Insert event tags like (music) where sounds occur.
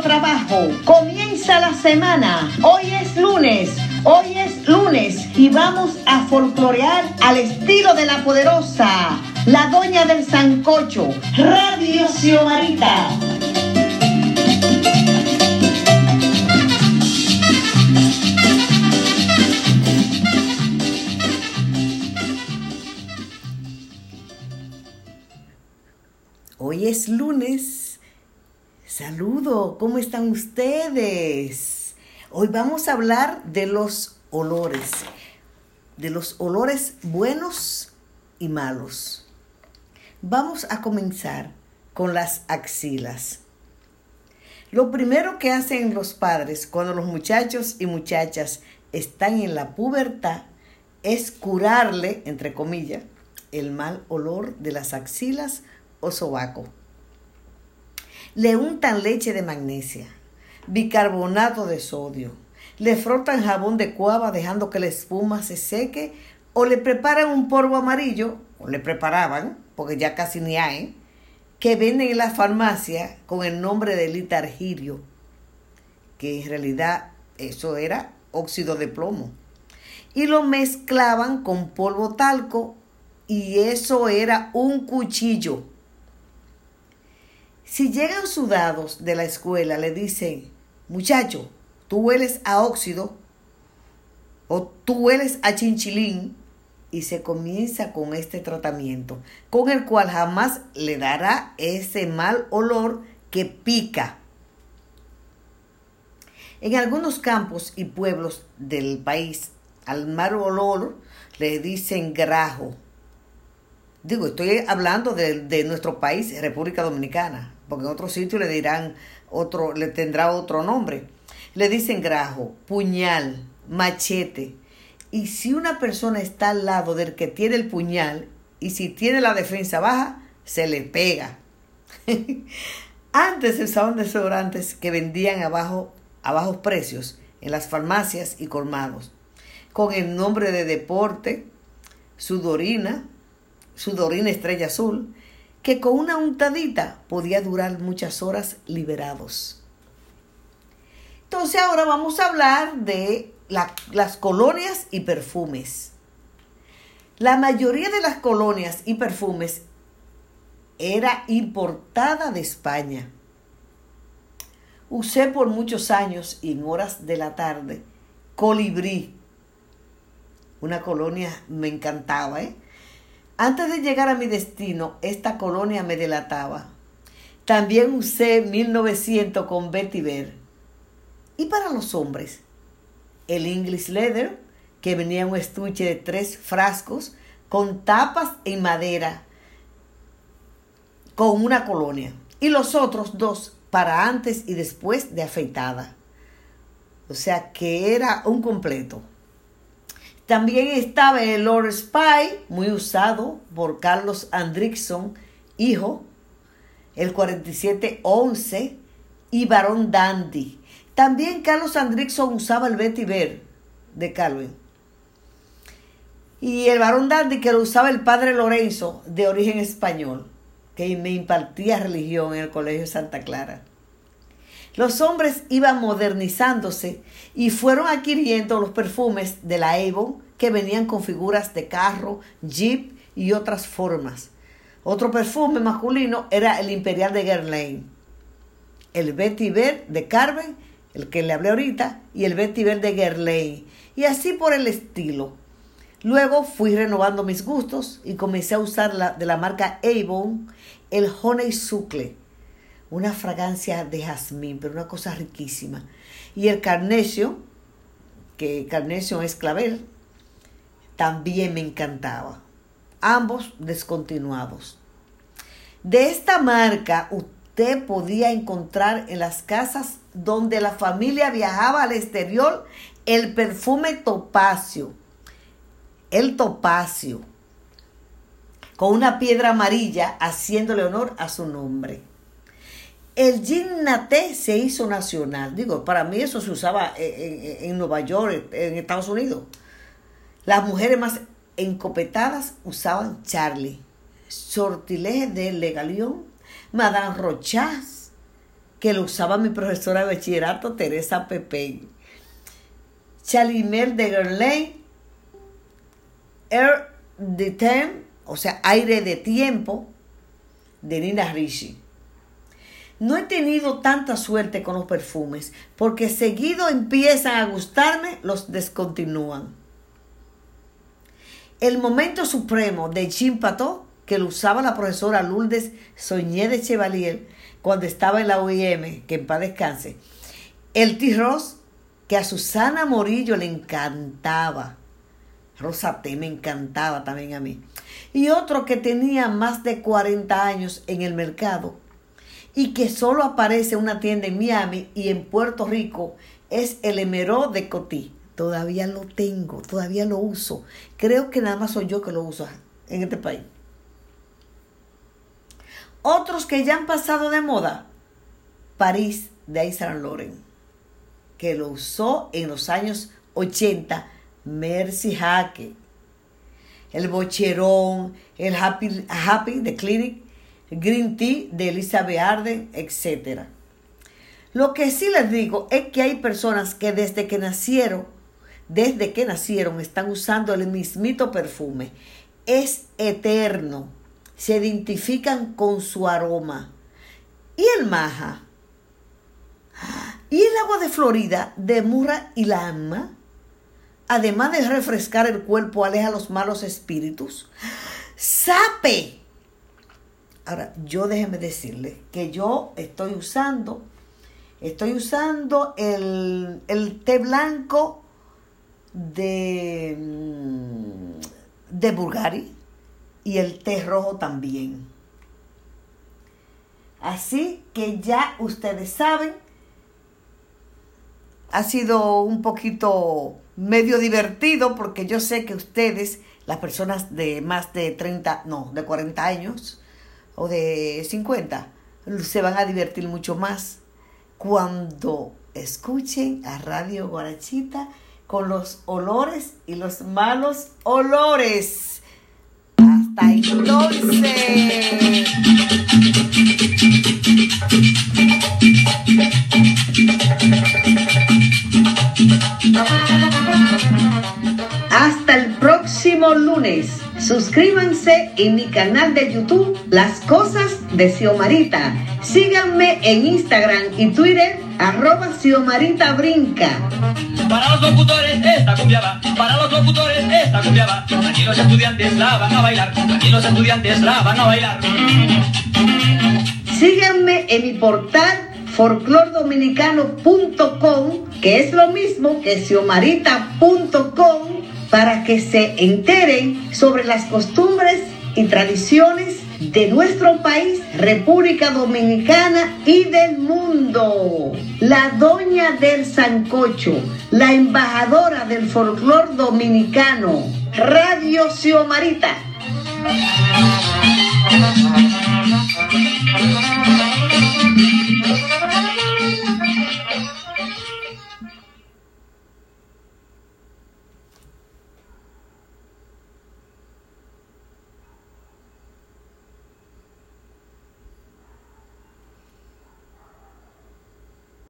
trabajo. Comienza la semana. Hoy es lunes. Hoy es lunes y vamos a folclorear al estilo de la poderosa, la doña del sancocho, Radio Xiomarita. Hoy es lunes. Saludo, ¿cómo están ustedes? Hoy vamos a hablar de los olores, de los olores buenos y malos. Vamos a comenzar con las axilas. Lo primero que hacen los padres cuando los muchachos y muchachas están en la pubertad es curarle, entre comillas, el mal olor de las axilas o sobaco. Le untan leche de magnesia, bicarbonato de sodio, le frotan jabón de cuava dejando que la espuma se seque o le preparan un polvo amarillo, o le preparaban, porque ya casi ni hay, que venden en la farmacia con el nombre de litargirio, que en realidad eso era óxido de plomo. Y lo mezclaban con polvo talco y eso era un cuchillo si llegan sudados de la escuela, le dicen, muchacho, tú hueles a óxido o tú hueles a chinchilín y se comienza con este tratamiento, con el cual jamás le dará ese mal olor que pica. En algunos campos y pueblos del país, al mal olor le dicen grajo. Digo, estoy hablando de, de nuestro país, República Dominicana porque en otro sitio le dirán otro, le tendrá otro nombre. Le dicen grajo, puñal, machete. Y si una persona está al lado del que tiene el puñal y si tiene la defensa baja, se le pega. (laughs) Antes se usaban desodorantes que vendían a bajos precios en las farmacias y colmados, con el nombre de deporte, sudorina, sudorina estrella azul, que con una untadita podía durar muchas horas liberados. Entonces ahora vamos a hablar de las colonias y perfumes. La mayoría de las colonias y perfumes era importada de España. Usé por muchos años y en horas de la tarde colibrí. Una colonia me encantaba, ¿eh? Antes de llegar a mi destino, esta colonia me delataba. También usé 1900 con Vetiver. Y para los hombres, el English Leather, que venía en un estuche de tres frascos con tapas en madera, con una colonia. Y los otros dos para antes y después de afeitada. O sea que era un completo. También estaba el Lord Spy, muy usado por Carlos Andrickson, hijo, el 4711 y Barón Dandy. También Carlos Andrickson usaba el Betty Bear de Calvin. Y el Barón Dandy que lo usaba el padre Lorenzo, de origen español, que me impartía religión en el Colegio Santa Clara. Los hombres iban modernizándose y fueron adquiriendo los perfumes de la Avon que venían con figuras de carro, jeep y otras formas. Otro perfume masculino era el Imperial de Guerlain, el Betty Ver de Carmen, el que le hablé ahorita, y el Betty Ver de Guerlain, y así por el estilo. Luego fui renovando mis gustos y comencé a usar la, de la marca Avon el Honey Sucle una fragancia de jazmín, pero una cosa riquísima. Y el carnesio, que carnesio es clavel, también me encantaba. Ambos descontinuados. De esta marca usted podía encontrar en las casas donde la familia viajaba al exterior el perfume topacio. El topacio. Con una piedra amarilla haciéndole honor a su nombre. El gin se hizo nacional. Digo, para mí eso se usaba en, Nueva York, en Estados Unidos. Las mujeres más encopetadas usaban Charlie, Sortilege de Legalión, Madame Rochas, que lo usaba mi profesora de bachillerato, Teresa Pepe. Chalimer de Gerlain, Air de Temps, o sea, aire de tiempo, de Nina Ricci. No he tenido tanta suerte con los perfumes, porque seguido empiezan a gustarme, los descontinúan. El momento supremo de Chimpato, que lo usaba la profesora Lourdes Soñé de Chevalier cuando estaba en la OIM, que en paz descanse. El T-Ross, que a Susana Morillo le encantaba. Rosa T me encantaba también a mí. Y otro que tenía más de 40 años en el mercado y que solo aparece una tienda en Miami y en Puerto Rico es el Emerald de Cotí. Todavía lo tengo, todavía lo uso. Creo que nada más soy yo que lo uso en este país. Otros que ya han pasado de moda. París de Saint que lo usó en los años 80 Mercy Jaque, el Bocherón, el Happy, Happy de Clinic, Green Tea de Elizabeth Arden, etc. Lo que sí les digo es que hay personas que desde que nacieron, desde que nacieron, están usando el mismito perfume. Es eterno. Se identifican con su aroma. ¿Y el maja? ¿Y el agua de Florida de Murra y Lama? además de refrescar el cuerpo, aleja los malos espíritus. ¡Sape! Ahora, yo déjeme decirle que yo estoy usando, estoy usando el, el té blanco de, mm, de Bulgari y el té rojo también. Así que ya ustedes saben, ha sido un poquito medio divertido porque yo sé que ustedes, las personas de más de 30, no, de 40 años o de 50, se van a divertir mucho más cuando escuchen a Radio Guarachita con los olores y los malos olores. Hasta entonces. Hasta el próximo lunes. Suscríbanse en mi canal de YouTube Las Cosas de Xiomarita. Síganme en Instagram y Twitter arroba Xiomarita Brinca. Para los locutores esta cumbia para los locutores esta cumbia Aquí los estudiantes la van a bailar, aquí los estudiantes la van a bailar. Síganme en mi portal folclordominicano.com, que es lo mismo que xiomarita.com, para que se enteren sobre las costumbres y tradiciones de nuestro país, República Dominicana y del mundo. La doña del Sancocho, la embajadora del folclor dominicano, Radio Xiomarita.